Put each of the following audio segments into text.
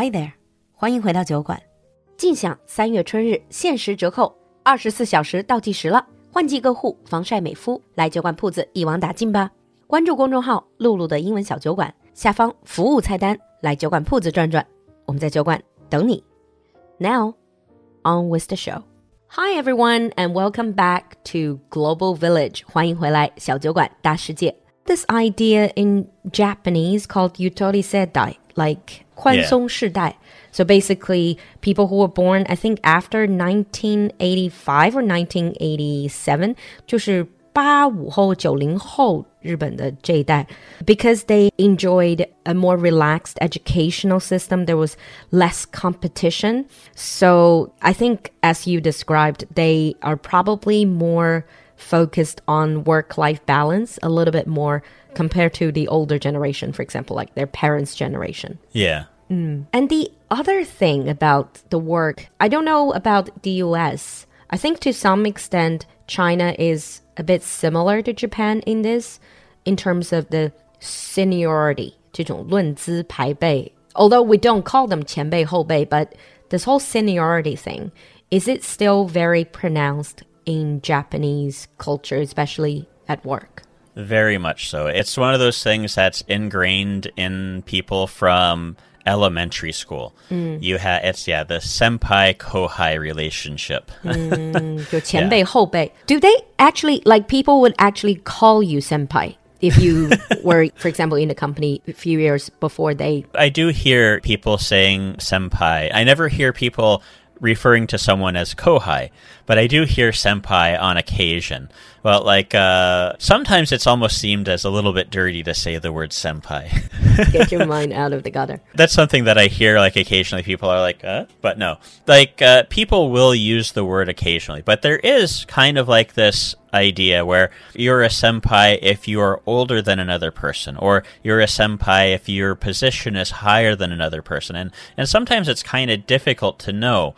Hi there，欢迎回到酒馆。尽享三月春日限时折扣，二十四小时倒计时了，换季购户防晒美肤，来酒馆铺子一网打尽吧！关注公众号“璐璐的英文小酒馆”，下方服务菜单来酒馆铺子转转，我们在酒馆等你。Now, on with the show. Hi everyone, and welcome back to Global Village. 欢迎回来，小酒馆大世界。This idea in Japanese called yutori sedai like 宽松世代。So basically, people who were born, I think, after 1985 or 1987, 就是八五后、九零后日本的这一代, because they enjoyed a more relaxed educational system. There was less competition. So I think, as you described, they are probably more focused on work life balance a little bit more compared to the older generation, for example, like their parents' generation. Yeah. Mm. And the other thing about the work, I don't know about the US. I think to some extent, China is a bit similar to Japan in this, in terms of the seniority, 这种论资排辈. Although we don't call them 前辈后辈, but this whole seniority thing, is it still very pronounced in Japanese culture, especially at work? Very much so. It's one of those things that's ingrained in people from elementary school. Mm. You have it's yeah the senpai kohai relationship. mm, Do they actually like people would actually call you senpai? if you were, for example, in a company a few years before they. I do hear people saying senpai. I never hear people referring to someone as kohai, but I do hear senpai on occasion. Well, like uh, sometimes it's almost seemed as a little bit dirty to say the word senpai. Get your mind out of the gutter. That's something that I hear like occasionally. People are like, uh? but no, like uh, people will use the word occasionally, but there is kind of like this idea where you're a senpai if you are older than another person, or you're a senpai if your position is higher than another person, and and sometimes it's kind of difficult to know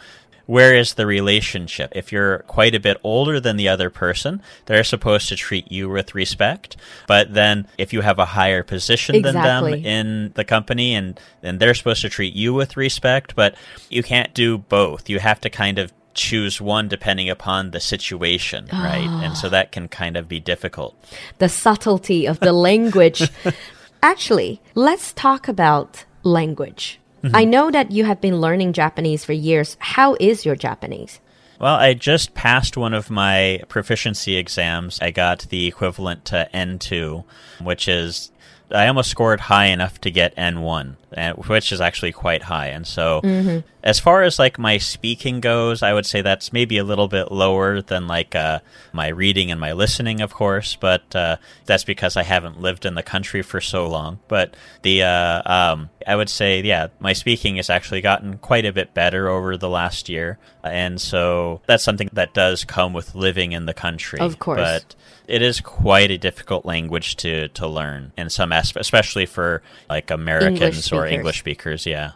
where is the relationship? If you're quite a bit older than the other person, they're supposed to treat you with respect. But then if you have a higher position exactly. than them in the company and then they're supposed to treat you with respect, but you can't do both. You have to kind of choose one depending upon the situation, right? And so ah. that can kind of be difficult. The subtlety of the language. Actually, let's talk about language. Mm-hmm. I know that you have been learning Japanese for years. How is your Japanese? Well, I just passed one of my proficiency exams. I got the equivalent to N2, which is I almost scored high enough to get N1, which is actually quite high. And so, mm-hmm. as far as like my speaking goes, I would say that's maybe a little bit lower than like uh, my reading and my listening, of course. But uh, that's because I haven't lived in the country for so long. But the uh, um, I would say, yeah, my speaking has actually gotten quite a bit better over the last year, and so that's something that does come with living in the country. Of course, but it is quite a difficult language to to learn in some aspects, especially for like Americans English or English speakers. Yeah.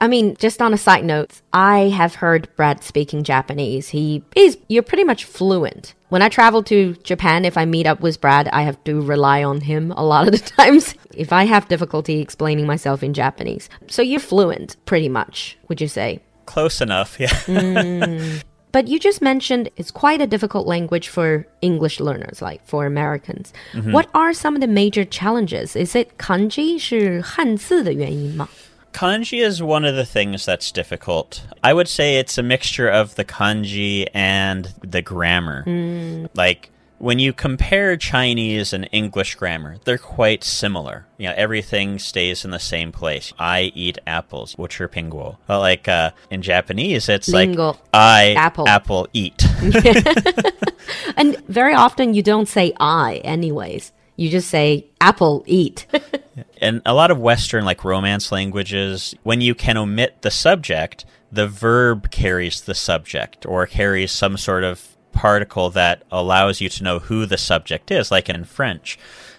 I mean, just on a side note, I have heard Brad speaking Japanese. He is, you're pretty much fluent. When I travel to Japan, if I meet up with Brad, I have to rely on him a lot of the times if I have difficulty explaining myself in Japanese. So you're fluent, pretty much, would you say? Close enough, yeah. mm. But you just mentioned it's quite a difficult language for English learners, like for Americans. Mm -hmm. What are some of the major challenges? Is it kanji 是汉字的原因吗? Kanji is one of the things that's difficult. I would say it's a mixture of the kanji and the grammar. Mm. Like when you compare Chinese and English grammar, they're quite similar. You know, everything stays in the same place. I eat apples, which are pingguo. But like uh, in Japanese, it's ringo. like I apple, apple eat. and very often you don't say I, anyways. You just say apple eat. in a lot of Western, like romance languages, when you can omit the subject, the verb carries the subject or carries some sort of particle that allows you to know who the subject is, like in French.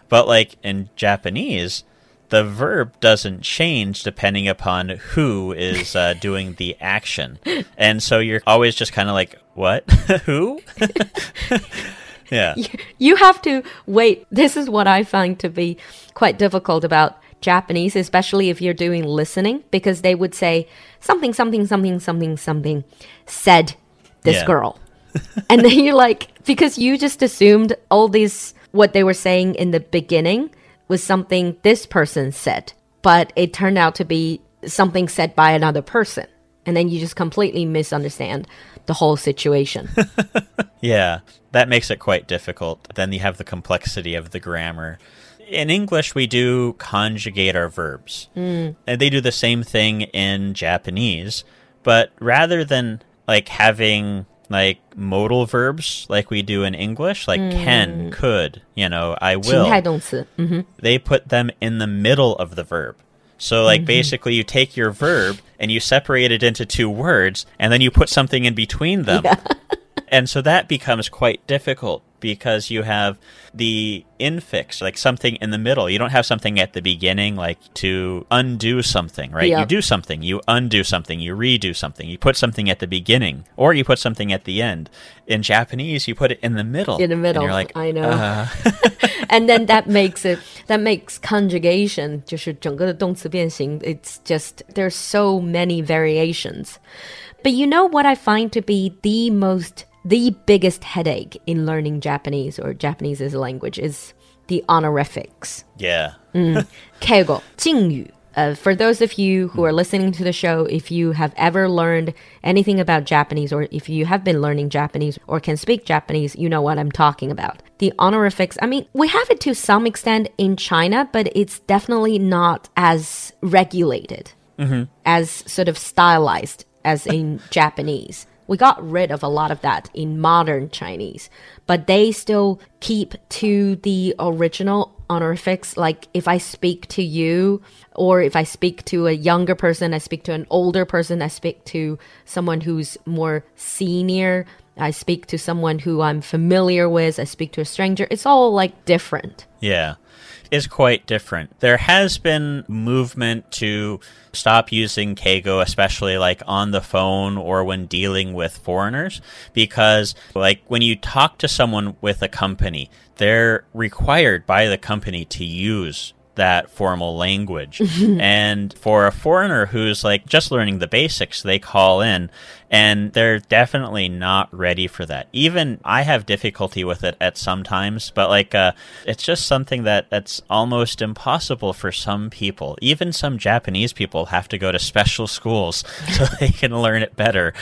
But like in Japanese, the verb doesn't change depending upon who is uh, doing the action. And so you're always just kind of like, what? who? yeah. You have to wait. This is what I find to be quite difficult about Japanese, especially if you're doing listening, because they would say something, something, something, something, something said this Yeah. girl. and then you're like, because you just assumed all these, what they were saying in the beginning was something this person said, but it turned out to be something said by another person. And then you just completely misunderstand the whole situation. yeah, that makes it quite difficult. Then you have the complexity of the grammar. In English, we do conjugate our verbs. Mm. And they do the same thing in Japanese, but rather than like having like modal verbs like we do in English, like mm. can, could, you know, I will. Mm-hmm. They put them in the middle of the verb. So, like, mm-hmm. basically, you take your verb and you separate it into two words, and then you put something in between them. and so that becomes quite difficult because you have the infix, like something in the middle. You don't have something at the beginning, like to undo something, right? Yeah. You do something, you undo something, you redo something. You put something at the beginning, or you put something at the end. In Japanese, you put it in the middle. In the and middle, you're like, I know. uh, and then that makes it that makes conjugation 就是整个的动词变形 it's just there's so many variations but you know what i find to be the most the biggest headache in learning japanese or japanese as a language is the honorifics yeah. Mm. 语 uh, for those of you who are hmm. listening to the show, if you have ever learned anything about Japanese, or if you have been learning Japanese or can speak Japanese, you know what I'm talking about. The honorifics, I mean, we have it to some extent in China, but it's definitely not as regulated, mm-hmm. as sort of stylized as in Japanese. We got rid of a lot of that in modern Chinese, but they still keep to the original honorifics. Like if I speak to you, or if I speak to a younger person, I speak to an older person, I speak to someone who's more senior, I speak to someone who I'm familiar with, I speak to a stranger. It's all like different. Yeah, is quite different. There has been movement to stop using Keigo, especially like on the phone or when dealing with foreigners, because like when you talk to someone with a company, they're required by the company to use that formal language. and for a foreigner who's like just learning the basics, they call in and they're definitely not ready for that. Even I have difficulty with it at some times, but like uh it's just something that that's almost impossible for some people. Even some Japanese people have to go to special schools so they can learn it better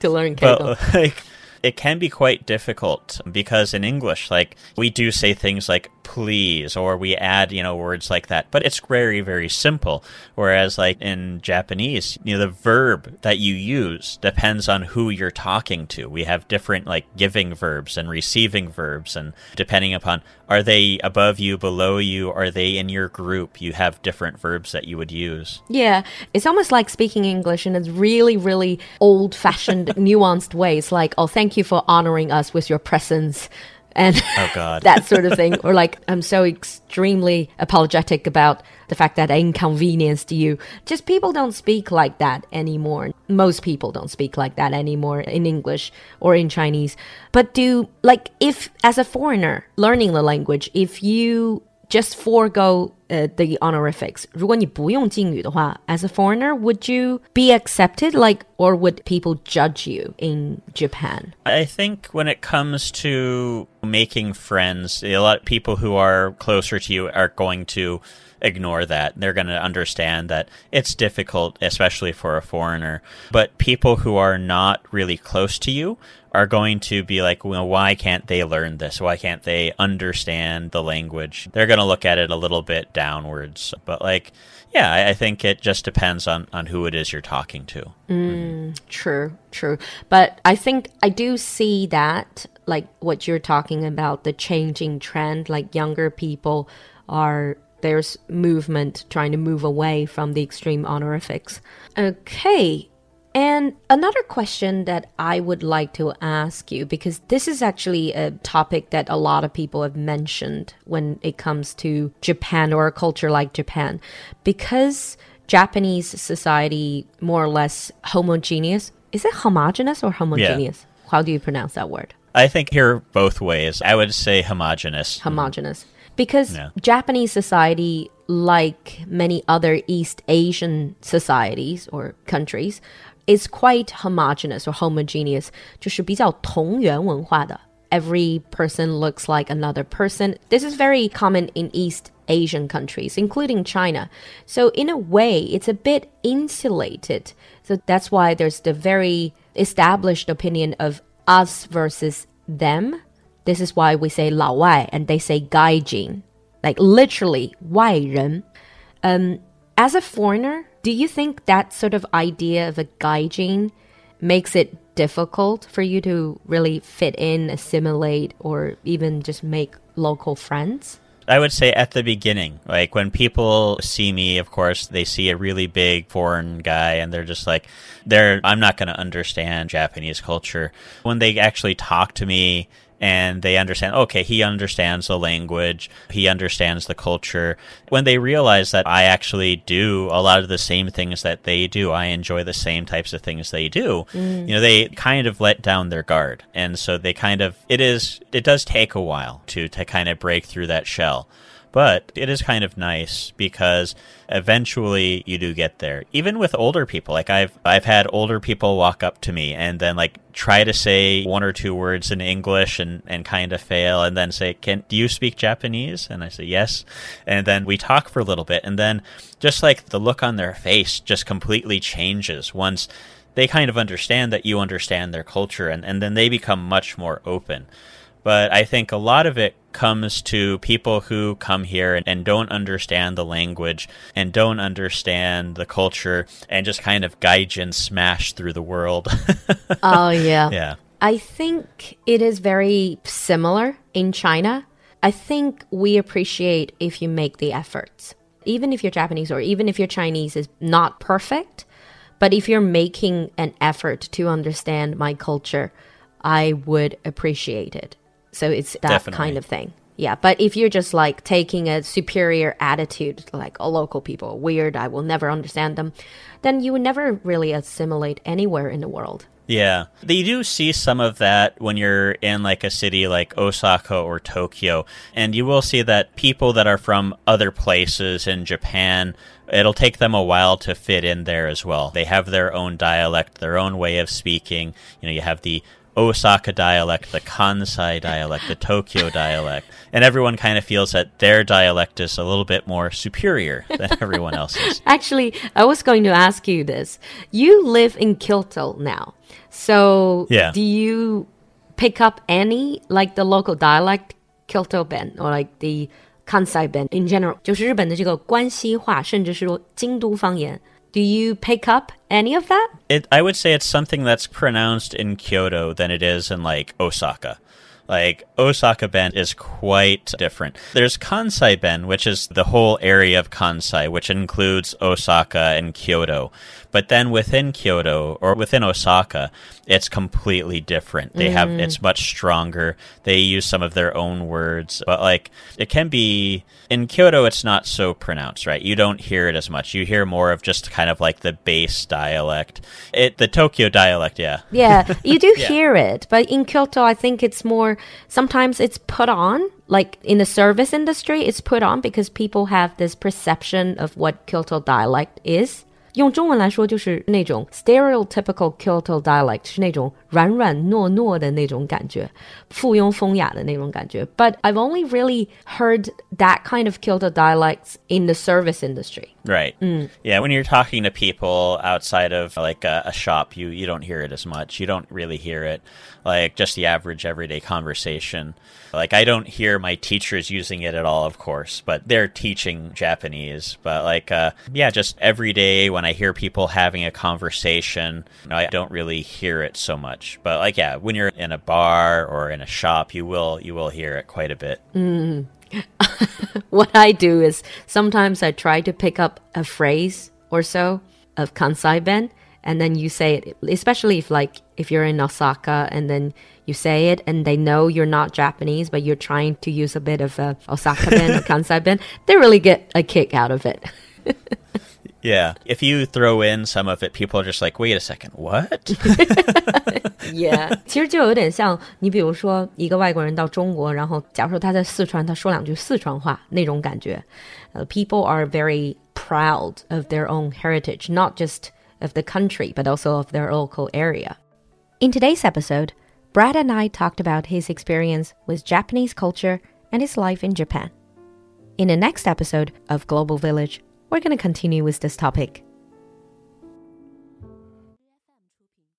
To learn but like it can be quite difficult because in english like we do say things like please or we add you know words like that. But it's very very simple. Whereas like in japanese you know the verb that you use depends on who you're talking to. We have different like giving verbs and receiving verbs and depending upon are they above you below you are they in your group? You have different verbs that you would use. Yeah, it's almost like speaking English in a really, really old fashioned, nuanced ways, like, oh, thank you for honoring us with your presence. And Oh, God. that sort of thing. Or like, I'm so extremely apologetic about the fact that I inconvenienced you. Just people don't speak like that anymore. Most people don't speak like that anymore in English or in Chinese. But do, like, if as a foreigner learning the language, if you just forego uh, the honorifics. 如果你不用敬语的话, as a foreigner, would you be accepted? Like, or would people judge you in Japan? I think when it comes to making friends, a lot of people who are closer to you are going to ignore that. They're going to understand that it's difficult, especially for a foreigner. But people who are not really close to you are going to be like, well, why can't they learn this? Why can't they understand the language? They're going to look at it a little bit downwards. But like, yeah, I, think it just depends on, on who it is you're talking to. Mm, mm-hmm. True, true. But I think I do see that, like what you're talking about, the changing trend, like younger people are, there's movement trying to move away from the extreme honorifics. Okay. And another question that I would like to ask you, because this is actually a topic that a lot of people have mentioned when it comes to Japan or a culture like Japan, because Japanese society more or less homogeneous. Is it homogeneous or homogeneous? How do you pronounce that word? I think here both ways. I would say homogenous. Homogeneous Because Yeah. Japanese society like many other East Asian societies or countries, is quite homogeneous or homogeneous，就是比较同源文化的。Every person looks like another person. This is very common in East Asian countries, including China. So, in a way, it's a bit insulated. So, that's why there's the very established opinion of us versus them. This is why we say 老外 and they say 外人, like literally 外人. Um, as a foreigner, do you think that sort of idea of a gaijin makes it difficult for you to really fit in, assimilate, or even just make local friends? I would say at the beginning, like when people see me, of course, they see a really big foreign guy and they're just like, they're, I'm not going to understand Japanese culture. When they actually talk to me and they understand, okay, he understands the language, he understands the culture. When they realize that I actually do a lot of the same things that they do, I enjoy the same types of things they do, mm. you know, they kind of let down their guard. And so they kind of, it is, it does take a while to, to kind of break through that shell. But it is kind of nice because eventually you do get there. Even with older people, like I've I've had older people walk up to me and then like try to say one or two words in English and and kind of fail and then say, "Can do you speak Japanese?" And I say, "Yes." And then we talk for a little bit and then just like the look on their face just completely changes once they kind of understand that you understand their culture and, and then they become much more open. But I think a lot of it comes to people who come here and, and, don't understand the language and don't understand the culture and just kind of gaijin smash through the world. oh, yeah. Yeah. I think it is very similar in China. I think we appreciate if you make the efforts. Even if you're Japanese or even if your Chinese is not perfect, but if you're making an effort to understand my culture, I would appreciate it. So it's that Definitely. kind of thing. Yeah, but if you're just like taking a superior attitude, like oh, local people weird, I will never understand them, then you would never really assimilate anywhere in the world. Yeah. You do see some of that when you're in like a city like Osaka or Tokyo. And you will see that people that are from other places in Japan, it'll take them a while to fit in there as well. They have their own dialect, their own way of speaking. You know, you have the Osaka dialect, the Kansai dialect, the Tokyo dialect, and everyone kind of feels that their dialect is a little bit more superior than everyone else's. Actually, I was going to ask you this. You live in Kyoto now. So, yeah. do you pick up any like the local dialect Kyoto Ben or like the Kansai Ben in general? 就是日本的这个关西话，甚至是说京都方言。 Do you pick up any of that? It, I would say it's something that's pronounced in Kyoto than it is in like Osaka. Like Osaka Ben is quite different. There's Kansai Ben, which is the whole area of Kansai, which includes Osaka and Kyoto. But then within Kyoto or within Osaka, it's completely different. They mm. have it's much stronger. They use some of their own words, but like it can be in Kyoto it's not so pronounced, right? You don't hear it as much. You hear more of just kind of like the base dialect. It the Tokyo dialect, yeah. Yeah, you do yeah. hear it, but in Kyoto I think it's more sometimes it's put on like in the service industry it's put on because people have this perception of what Kyoto dialect is 用中文来说，就是那种 stereotypical Kyoto dialect，是那种 软软糯糯的那种感觉，附庸风雅的那种感觉。But I've only really heard that kind of Kyoto dialects in the service industry. Right. Mm. Yeah, when you're talking to people outside of like a, a, shop, you you don't hear it as much. You don't really hear it like just the average everyday conversation. Like I don't hear my teachers using it at all, of course, but they're teaching Japanese. But like, uh, yeah, just every day when I hear people having a conversation, you know, I don't really hear it so much. But like, yeah, when you're in a bar or in a shop, you will you will hear it quite a bit. Mm. what I do is sometimes I try to pick up a phrase or so of Kansai Ben and then you say it especially if like if you're in Osaka and then you say it and they know you're not Japanese but you're trying to use a bit of a Osaka ben or Kansai ben they really get a kick out of it Yeah. If you throw in some of it, people are just like, wait a second, what? Yeah，其实就有点像你比如说一个外国人到中国，然后假如说他在四川，他说两句四川话那种感觉。呃、p e o p l e are very proud of their own heritage, not just of the country, but also of their local area. In today's episode, Brad and I talked about his experience with Japanese culture and his life in Japan. In the next episode of Global Village, we're going to continue with this topic.